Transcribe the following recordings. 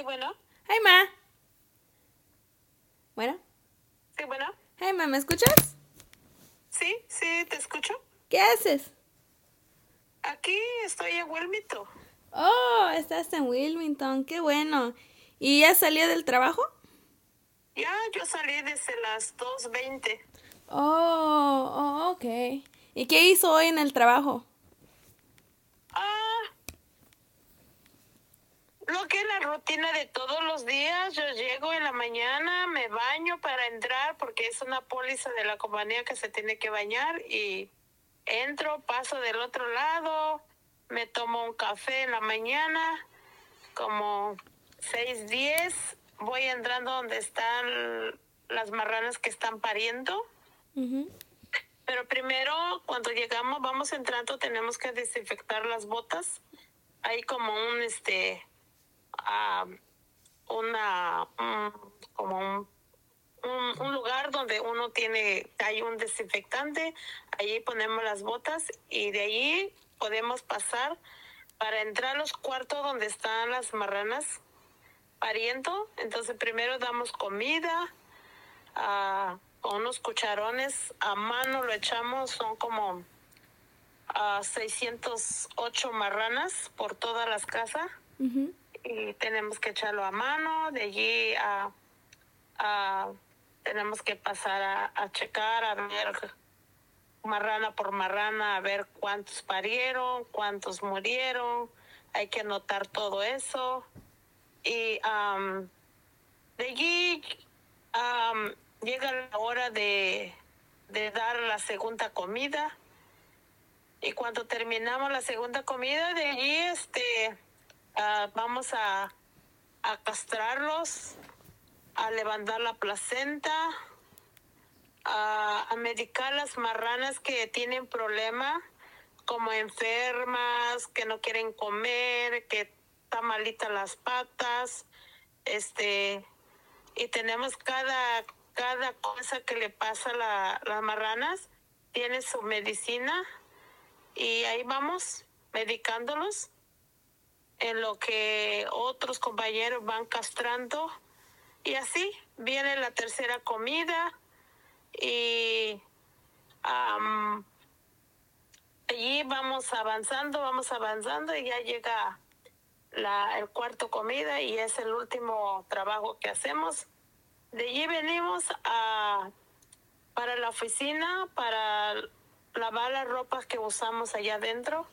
Sí, bueno. Hey, ma. Bueno. Sí, bueno. Hey, ma, ¿me escuchas? Sí, sí, te escucho. ¿Qué haces? Aquí estoy en Wilmington. Oh, estás en Wilmington, qué bueno. ¿Y ya salió del trabajo? Ya, yo salí desde las 2.20. Oh, oh, ok. ¿Y qué hizo hoy en el trabajo? Ah, lo que es la rutina de todos los días, yo llego en la mañana, me baño para entrar porque es una póliza de la compañía que se tiene que bañar y entro, paso del otro lado, me tomo un café en la mañana, como 6, 10, voy entrando donde están las marranas que están pariendo. Ujú. Pero primero, cuando llegamos, vamos entrando, tenemos que desinfectar las botas. Hay como un, este, ah, una, un- como un, un, lugar donde uno tiene, hay un desinfectante, allí ponemos las botas y de allí podemos pasar para entrar a los cuartos donde están las marranas pariendo. Entonces primero damos comida, con unos cucharones a mano lo echamos, son como ah, 608 marranas por todas las casas. Y tenemos que echarlo a mano, de allí a, tenemos que pasar a, checar, a ver marrana por marrana, a ver cuántos parieron, cuántos murieron, hay que anotar todo eso. Y am, de allí am, llega la hora de, de dar la segunda comida. Y cuando terminamos la segunda comida, de allí este, ah, vamos a, castrarlos, a levantar la placenta, a, a medicar las marranas que tienen problema, como enfermas, que no quieren comer, que están malitas las patas, este, y tenemos cada, cada cosa que le pasa a la- las marranas, tiene su medicina, y ahí vamos, medicándolos, en lo que otros compañeros van castrando, y así viene la tercera comida, y allí vamos avanzando, vamos avanzando y ya llega la, el cuarto comida y es el último trabajo que hacemos. De allí venimos a, para la oficina, para lavar las ropas que usamos allá adentro,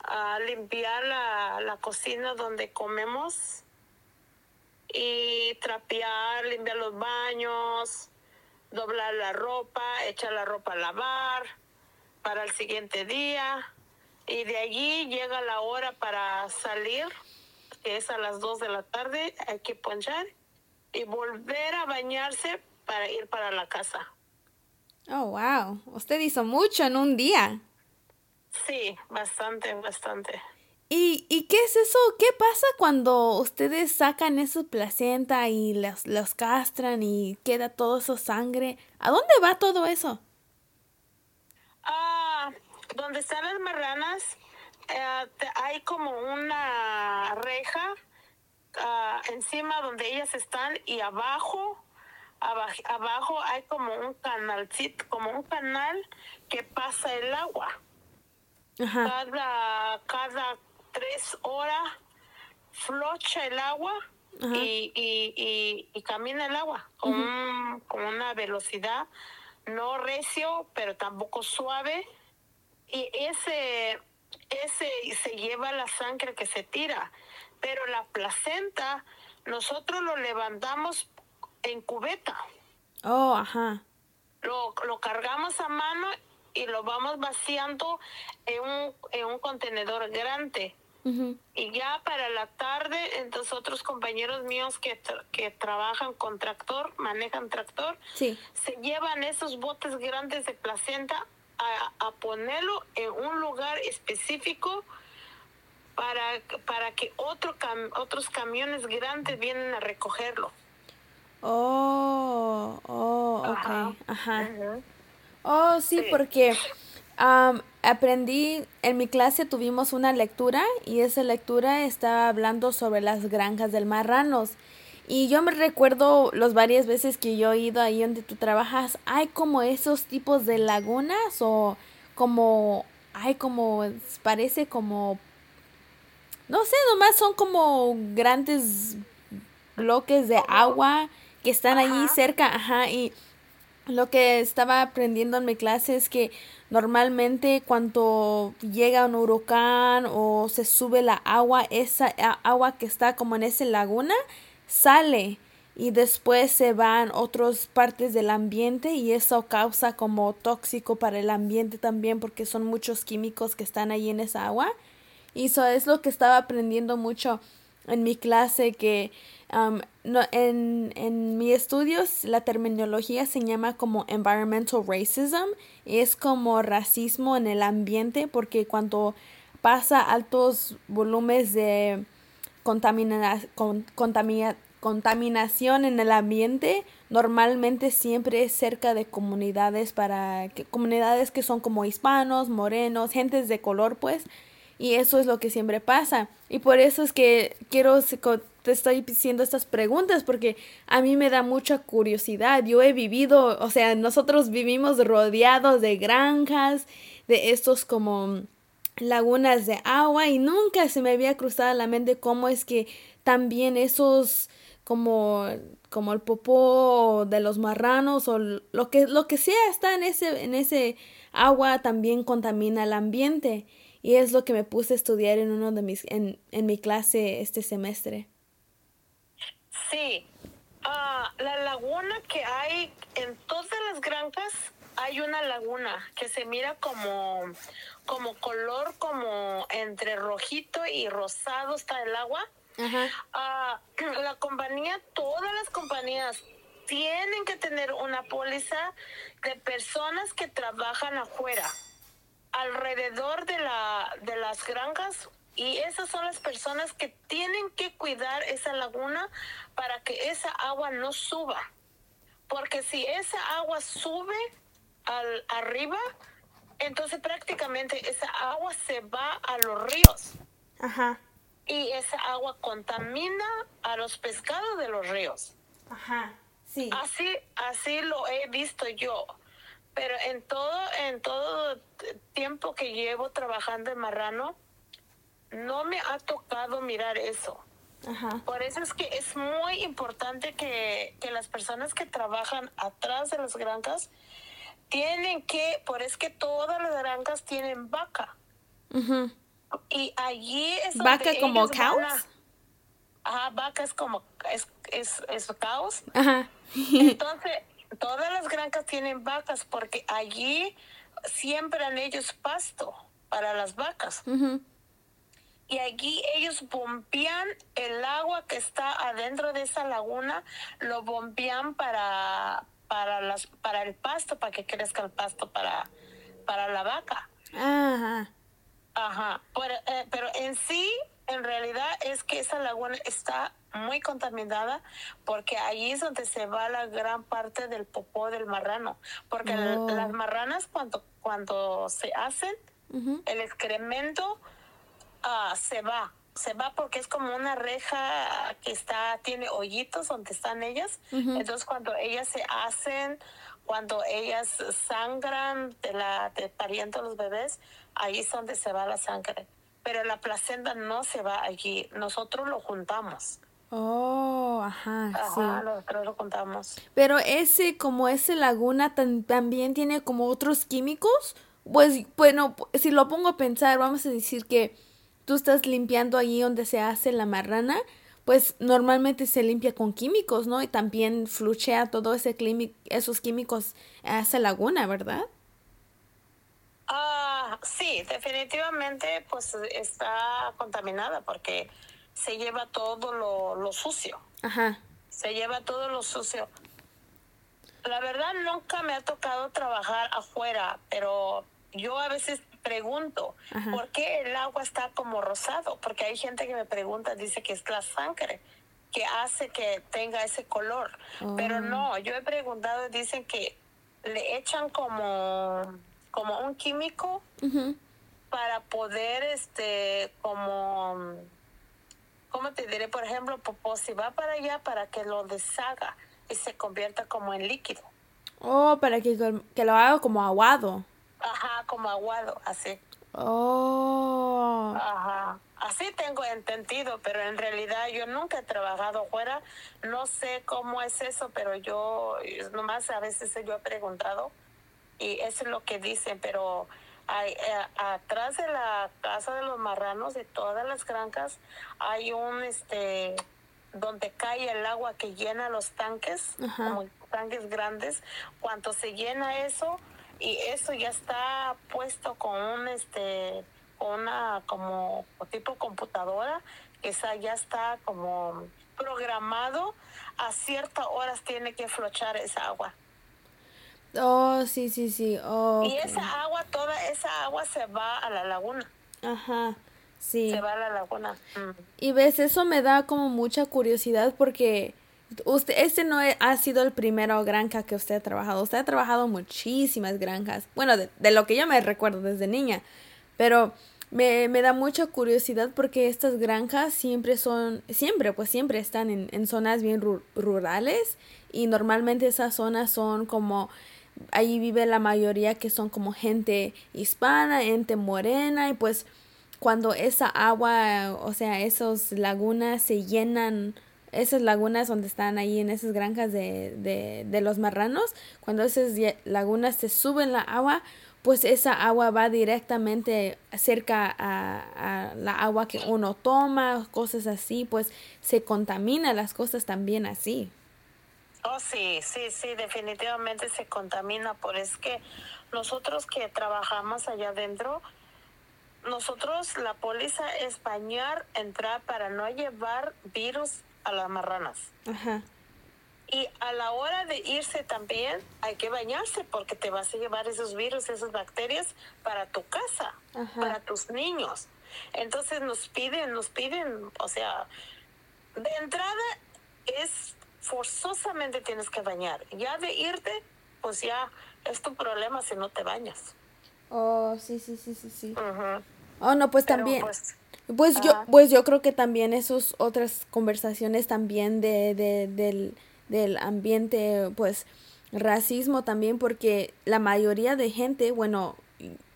a limpiar la, la cocina donde comemos y trapear, limpiar los baños, doblar la ropa, echar la ropa a lavar para el siguiente día. Y de allí llega la hora para salir, que es a las 2 de la tarde, hay que ponchar y volver a bañarse para ir para la casa. Oh, wow. Usted hizo mucho en un día. Sí, bastante, bastante. ¿Y, y qué es eso? ¿Qué pasa cuando ustedes sacan esa placenta y los, los castran y queda todo eso sangre? ¿A dónde va todo eso? Ah, donde están las marranas, eh, hay como una reja ah, encima donde ellas están y abajo, abaj- abajo hay como un canalcito, como un canal que pasa el agua. Ajá. Cada, cada tres horas flocha el agua y, y, y, y camina el agua con, un- con una velocidad no recio, pero tampoco suave. Y ese, ese se lleva la sangre que se tira. Pero la placenta, nosotros lo levantamos en cubeta. Oh, ajá. Lo, lo cargamos a mano y lo vamos vaciando en un, en un contenedor grande. Y ya para la tarde, entonces otros compañeros míos que, tra- que trabajan con tractor, manejan tractor, Sí. se llevan esos botes grandes de placenta a, a ponerlo en un lugar específico para, para que otro cam- otros camiones grandes vienen a recogerlo. Oh, oh, ok. Ajá. Ajá. Ujú. Oh, sí, Sí. porque aprendí, en mi clase tuvimos una lectura y esa lectura estaba hablando sobre las granjas del marranos. Y yo me recuerdo las varias veces que yo he ido ahí donde tú trabajas, hay como esos tipos de lagunas o como, hay como, parece como, no sé, nomás son como grandes bloques de agua que están allí cerca, ajá, y lo que estaba aprendiendo en mi clase es que normalmente cuando llega un huracán o se sube la agua, esa agua que está como en esa laguna sale y después se van otras partes del ambiente y eso causa como tóxico para el ambiente también porque son muchos químicos que están ahí en esa agua. Y eso es lo que estaba aprendiendo mucho en mi clase que Um, no, en, en mis estudios la terminología se llama como environmental racism, es como racismo en el ambiente porque cuando pasa altos volúmenes de contamina, contaminación en el ambiente, normalmente siempre es cerca de comunidades para comunidades que son como hispanos, morenos, gentes de color pues, y eso es lo que siempre pasa. Y por eso es que quiero te estoy haciendo estas preguntas porque a mí me da mucha curiosidad. Yo he vivido, o sea, nosotros vivimos rodeados de granjas, de estos como lagunas de agua y nunca se me había cruzado la mente cómo es que también esos como como el popó de los marranos o lo que lo que sea está en ese en ese agua también contamina el ambiente y es lo que me puse a estudiar en uno de mis en, en mi clase este semestre. Sí, ah, la laguna que hay en todas las granjas hay una laguna que se mira como como color como entre rojito y rosado está el agua. Ah, la compañía, todas las compañías tienen que tener una póliza de personas que trabajan afuera alrededor de, la, de las granjas y esas son las personas que tienen que cuidar esa laguna para que esa agua no suba. Porque si esa agua sube al, arriba, entonces prácticamente esa agua se va a los ríos. Ajá. Y esa agua contamina a los pescados de los ríos. Ajá. Sí. Así, así lo he visto yo. Pero en todo, en todo tiempo que llevo trabajando en marrano, no me ha tocado mirar eso. Por eso es que es muy importante que, las personas que trabajan atrás de las granjas tienen que, por es que todas las granjas tienen vaca. Y allí es ¿Vaca como cows? ajá, vaca es como, es, es, es caos. Ajá. Entonces, todas las granjas tienen vacas porque allí siembran ellos pasto para las vacas. Y allí ellos bombean el agua que está adentro de esa laguna, lo bombean para, para, las, para el pasto, para que crezca el pasto para, para la vaca. Ajá. Ajá. Pero, eh, pero en sí, en realidad es que esa laguna está muy contaminada porque ahí es donde se va la gran parte del popó del marrano. Porque oh. las marranas cuando, cuando se hacen, el excremento uh, se va. Se va porque es como una reja que está, tiene hoyitos donde están ellas. Entonces cuando ellas se hacen, cuando ellas sangran de la, de pariendo los bebés, ahí es donde se va la sangre. Pero la placenta no se va allí. Nosotros lo juntamos. Oh, ajá, sí. nosotros lo contamos. Pero ese, como ese laguna también tiene como otros químicos, pues bueno, si lo pongo a pensar, vamos a decir que tú estás limpiando ahí donde se hace la marrana, pues normalmente se limpia con químicos, ¿no? Y también fluchea todo ese esos químicos a esa laguna, ¿verdad? Sí, definitivamente pues está contaminada porque se lleva todo lo, sucio. Ajá. Se lleva todo lo sucio. La verdad nunca me ha tocado trabajar afuera, pero yo a veces pregunto, ¿por qué el agua está como rosado? Porque hay gente que me pregunta, dice que es la sangre que hace que tenga ese color. Pero oh. no, yo he preguntado y dicen que le echan como como un químico para poder, este, como, ¿cómo te diré? Por ejemplo, si va para allá para que lo deshaga y se convierta como en líquido. Oh, para que, que lo haga como aguado. Ajá, como aguado, así. Oh. Ajá. Así tengo entendido, pero en realidad yo nunca he trabajado fuera. No sé cómo es eso, pero yo nomás a veces yo he preguntado y eso es lo que dicen, pero hay, eh, atrás de la casa de los marranos, de todas las granjas, hay un, este, donde cae el agua que llena los tanques, como tanques grandes. Cuando se llena eso, y eso ya está puesto con un, este, una como tipo computadora, que esa ya está como programado a ciertas horas tiene que flochar esa agua. Oh, sí, sí, sí. Oh, y esa agua, toda esa agua se va a la laguna. Ajá, sí. Se va a la laguna. Mm. Y ves, eso me da como mucha curiosidad porque usted, este no ha sido el primero granja que usted ha trabajado. Usted ha trabajado muchísimas granjas. Bueno, de, lo que yo me recuerdo desde niña. Pero me, me, da mucha curiosidad porque estas granjas siempre son, siempre, pues siempre están en, en zonas bien rurales y normalmente esas zonas son como ahí vive la mayoría que son como gente hispana, gente morena y pues cuando esa agua, o sea, esas lagunas se llenan, esas lagunas donde están ahí en esas granjas de, de, de los marranos, cuando esas lagunas se suben la agua, pues esa agua va directamente cerca a, a, la agua que uno toma, cosas así, pues se contamina las cosas también así. Oh, sí, sí, sí, definitivamente se contamina, por es que nosotros que trabajamos allá adentro, nosotros la póliza es bañar, entrar para no llevar virus a las marranas. Ajá. Y a la hora de irse también hay que bañarse porque te vas a llevar esos virus, esas bacterias para tu casa, para tus niños. Entonces nos piden, nos piden, o sea, de entrada es forzosamente tienes que bañar. Ya de irte, pues ya es tu problema si no te bañas. Oh, sí, sí, sí, sí, sí. Oh, no, pues también. Pues, pues yo, pues yo creo que también esos otras conversaciones también de, de, del, del ambiente, pues racismo también, porque la mayoría de gente, bueno,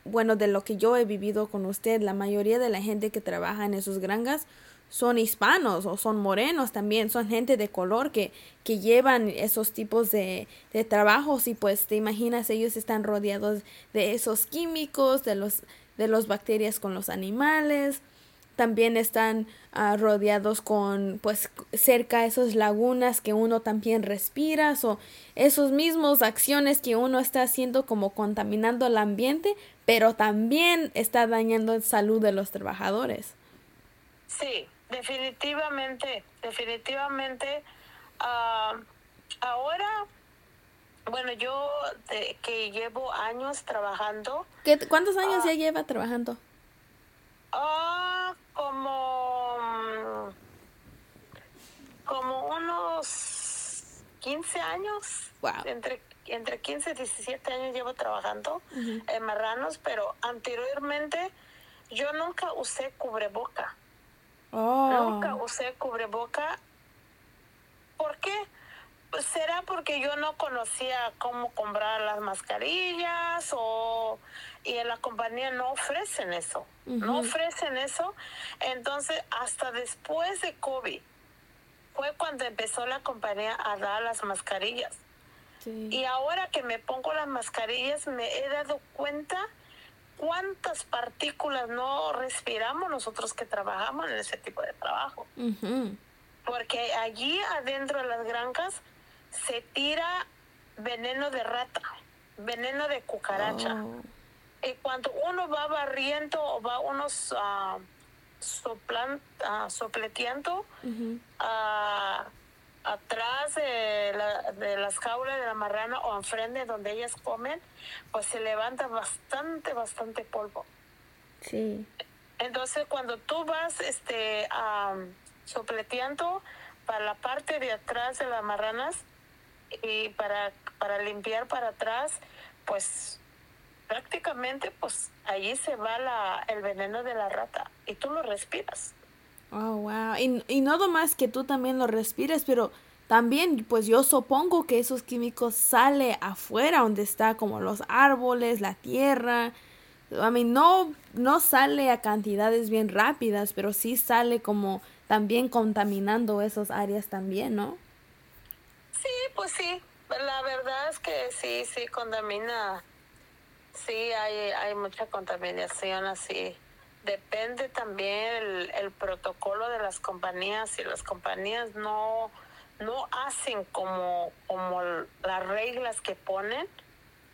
bueno, de lo que yo he vivido con usted, la mayoría de la gente que trabaja en esos granjas son hispanos o son morenos también, son gente de color que, que llevan esos tipos de, de trabajos y pues te imaginas ellos están rodeados de esos químicos, de los de las bacterias con los animales, también están ah, rodeados con pues cerca esas lagunas que uno también respira o esos mismos acciones que uno está haciendo como contaminando el ambiente pero también está dañando la salud de los trabajadores. Sí Definitivamente, definitivamente. Ah, ahora, bueno, yo que llevo años trabajando. ¿Qué, ¿Cuántos años ya ah, lleva trabajando? Ah, como, como unos 15 años. Entre, entre 15 y 17 años llevo trabajando en Marranos, pero anteriormente yo nunca usé cubreboca. Nunca oh. usé cubreboca. ¿Por qué? Pues será porque yo no conocía cómo comprar las mascarillas o y en la compañía no ofrecen eso, no ofrecen eso. Entonces, hasta después de COVID fue cuando empezó la compañía a dar las mascarillas. Y ahora que me pongo las mascarillas me he dado cuenta cuántas partículas no respiramos nosotros que trabajamos en ese tipo de trabajo. Porque allí adentro de las granjas se tira veneno de rata, veneno de cucaracha. Oh. Y cuando uno va barriendo o va unos uh, soplan, uh, sopleteando, atrás de, la, de, las jaulas de la marrana o enfrente donde ellas comen, pues se levanta bastante, bastante polvo. Sí. Entonces cuando tú vas este, sopleteando para la parte de atrás de las marranas y para, para limpiar para atrás, pues prácticamente pues allí se va la, el veneno de la rata y tú lo respiras. Oh, wow. Y, y no más que tú también lo respires, pero también pues yo supongo que esos químicos sale afuera donde está como los árboles, la tierra. A mí no, no sale a cantidades bien rápidas, pero sí sale como también contaminando esas áreas también, ¿no? Sí, pues sí. La verdad es que sí, sí contamina Sí, hay, hay mucha contaminación así. Depende también el, protocolo de las compañías. Si las compañías no, no hacen como, como las reglas que ponen,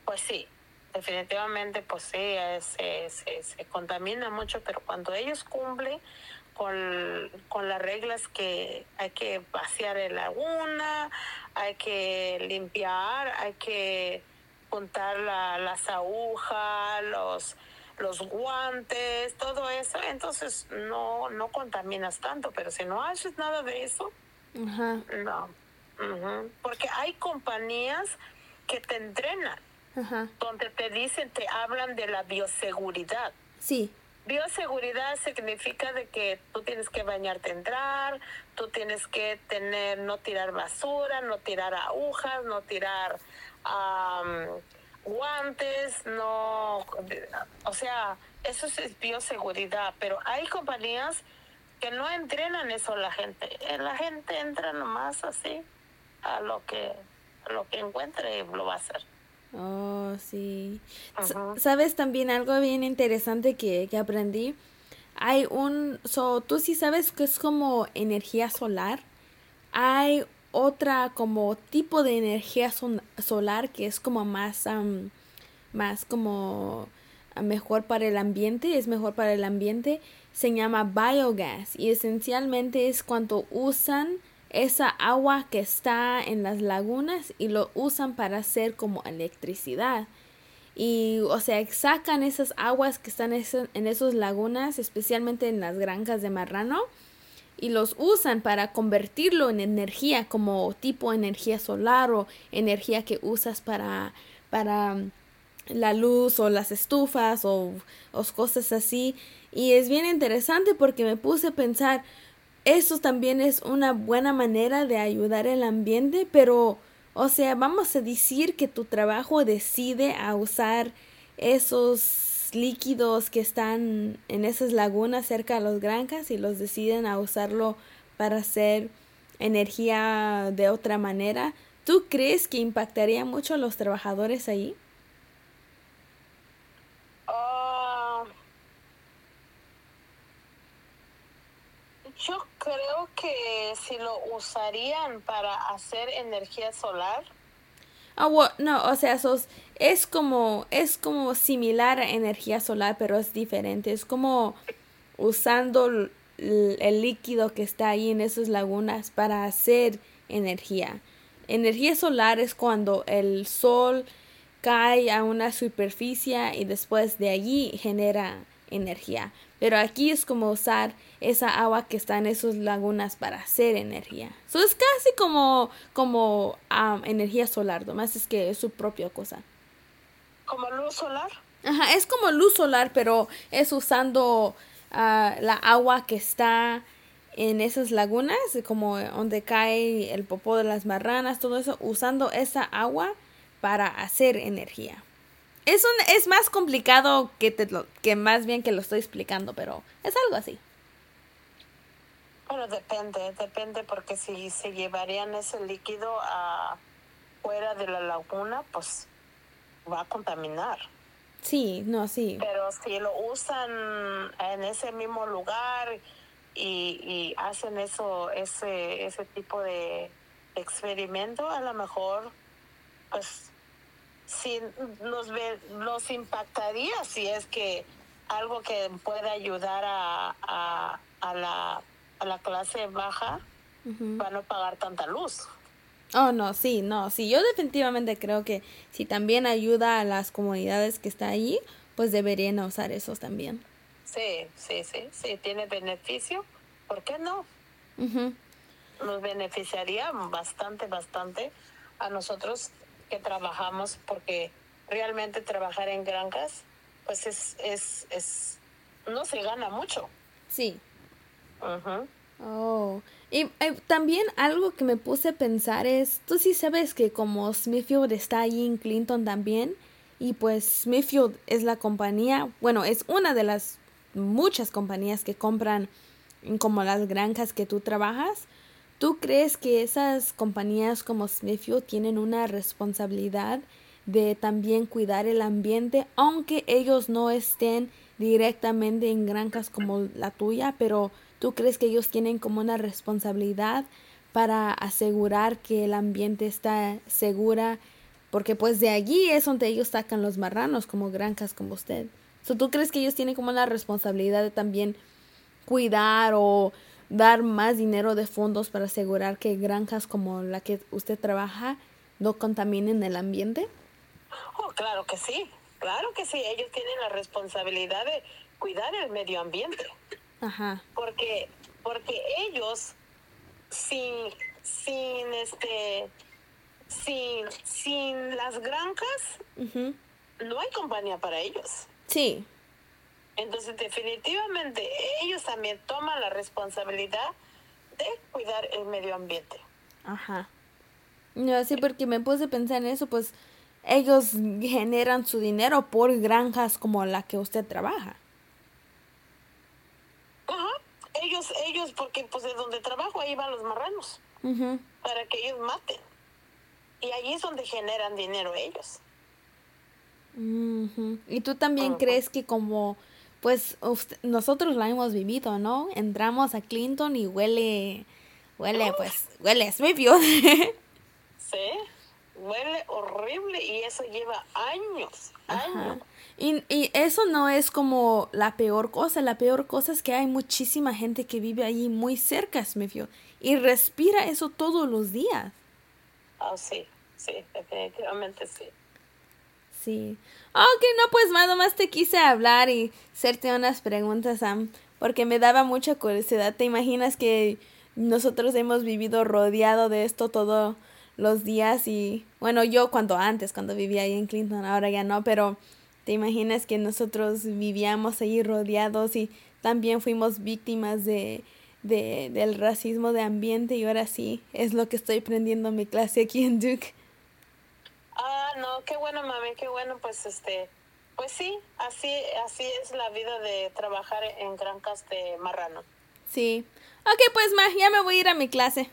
pues sí, definitivamente pues sí, se, se, se contamina mucho, pero cuando ellos cumplen con, con las reglas que hay que vaciar el laguna, hay que limpiar, hay que juntar la, las agujas, los, los guantes, todo eso, entonces no, no contaminas tanto, pero si no haces nada de eso, no. Porque hay compañías que te entrenan, donde te dicen, te hablan de la bioseguridad. Sí. Bioseguridad significa de que tú tienes que bañarte, entrar, tú tienes que tener, no tirar basura, no tirar agujas, no tirar guantes, no, o sea, eso es bioseguridad, pero hay compañías que no entrenan eso a la gente. Eh, la gente entra nomás así a lo que a lo que encuentre lo va a hacer. Oh, sí. ¿Sabes también algo bien interesante que, que aprendí? Hay un, so, tú sí sabes que es como energía solar. Hay otra como tipo de energía solar que es como más, más como mejor para el ambiente, es mejor para el ambiente, se llama biogas y esencialmente es cuando usan esa agua que está en las lagunas y lo usan para hacer como electricidad. Y, o sea, sacan esas aguas que están en esas lagunas, especialmente en las granjas de marrano, y los usan para convertirlo en energía como tipo energía solar o energía que usas para para mm, la luz o las estufas o, o cosas así. Y es bien interesante porque me puse a pensar eso también es una buena manera de ayudar el ambiente pero o sea vamos a decir que tu trabajo decide a usar esos líquidos que están en esas lagunas cerca de las granjas y los deciden a usarlo para hacer energía de otra manera, ¿tú crees que impactaría mucho a los trabajadores ahí? Ah, yo creo que si lo usarían para hacer energía solar, Ah, no, o sea, es como, es como similar a energía solar, pero es diferente. Es como usando el, líquido que está ahí en esas lagunas para hacer energía. Energía solar es cuando el sol cae a una superficie y después de allí genera energía. Pero aquí es como usar esa agua que está en esas lagunas para hacer energía. Eso es casi como, como energía solar, nomás es que es su propia cosa. ¿Como luz solar? Ajá, es como luz solar, pero es usando ah, la agua que está en esas lagunas, como donde cae el popó de las marranas, todo eso, usando esa agua para hacer energía. Es, un, es más complicado que, te lo, que más bien que lo estoy explicando, pero es algo así. Bueno, depende, depende porque si se llevarían ese líquido a fuera de la laguna, pues va a contaminar. Sí, no, sí. Pero si lo usan en ese mismo lugar y, y hacen eso, ese, ese tipo de experimento, a lo mejor, pues, sí nos, ve, nos impactaría si es que algo que pueda ayudar a, a, a la a la clase baja para no pagar tanta luz. Oh, no, sí, no, sí, yo definitivamente creo que si también ayuda a las comunidades que está ahí, pues deberían usar esos también. Sí, sí, sí, sí, tiene beneficio, ¿por qué no? Nos beneficiaría bastante, bastante a nosotros que trabajamos porque realmente trabajar en granjas, pues es, es, es, no se gana mucho. Sí. Ujú. Oh, y eh, también algo que me puse a pensar es, tú sí sabes que como Smithfield está ahí en Clinton también, y pues Smithfield es la compañía, bueno, es una de las muchas compañías que compran como las granjas que tú trabajas. ¿Tú crees que esas compañías como Smithfield tienen una responsabilidad de también cuidar el ambiente, aunque ellos no estén directamente en granjas como la tuya, pero ¿Tú crees que ellos tienen como una responsabilidad para asegurar que el ambiente está segura? Porque pues de allí es donde ellos sacan los marranos como granjas como usted. So, ¿Tú crees que ellos tienen como una responsabilidad de también cuidar o dar más dinero de fondos para asegurar que granjas como la que usted trabaja no contaminen el ambiente? Oh, claro que sí, claro que sí. Ellos tienen la responsabilidad de cuidar el medio ambiente. Ajá. porque porque ellos sin sin este sin sin las granjas no hay compañía para ellos Sí. Entonces definitivamente ellos también toman la responsabilidad de cuidar el medio ambiente Ajá. No, sí, porque me puse a pensar en eso, pues ellos generan su dinero por granjas como la que usted trabaja. Ajá. ellos ellos porque pues de donde trabajo ahí van los marranos Ujú. para que ellos maten y allí es donde generan dinero ellos Ujú. Y tú también crees que como, pues usted- nosotros la hemos vivido, ¿no? Entramos a Clinton y huele, huele, pues, huele a Smithfield. Sí, huele horrible y eso lleva años, años. Y, y eso no es como la peor cosa. La peor cosa es que hay muchísima gente que vive allí muy cerca a Smithfield y respira eso todos los días. Ah, sí, sí, definitivamente sí. Sí. Ok, no, pues más te quise hablar y hacerte unas preguntas, Sam, porque me daba mucha curiosidad. ¿Te imaginas que nosotros hemos vivido rodeado de esto todos los días? Y bueno, yo cuando antes, cuando vivía ahí en Clinton, ahora ya no, pero ¿te imaginas que nosotros vivíamos ahí rodeados y también fuimos víctimas de, de, del racismo de ambiente? Y ahora sí, es lo que estoy aprendiendo en mi clase aquí en Duke. No, qué bueno, mami, qué bueno, pues este, pues sí, así, así es la vida de trabajar en granjas de marrano. Sí. Ok, pues ma, ya me voy a ir a mi clase.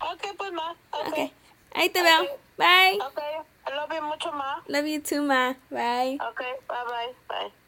Ok, pues ma, ok. Ok. Ahí te veo. Ok. Bye. Ok, I love you mucho, ma. Love you too, ma. Bye. Ok, bye bye, bye.